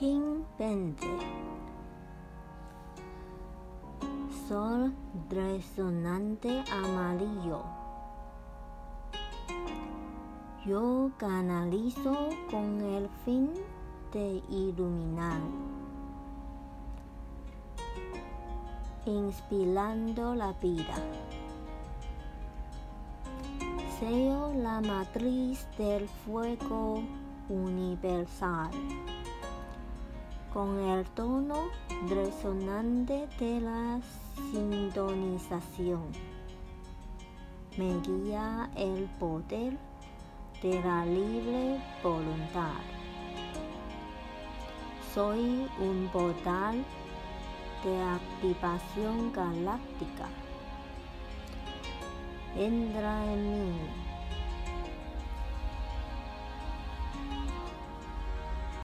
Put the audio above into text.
20 Sol resonante amarillo. Yo canalizo con el fin de iluminar, inspirando la vida. Seo la matriz del fuego universal con el tono resonante de la sintonización. Me guía el poder de la libre voluntad. Soy un portal de activación galáctica. Entra en mí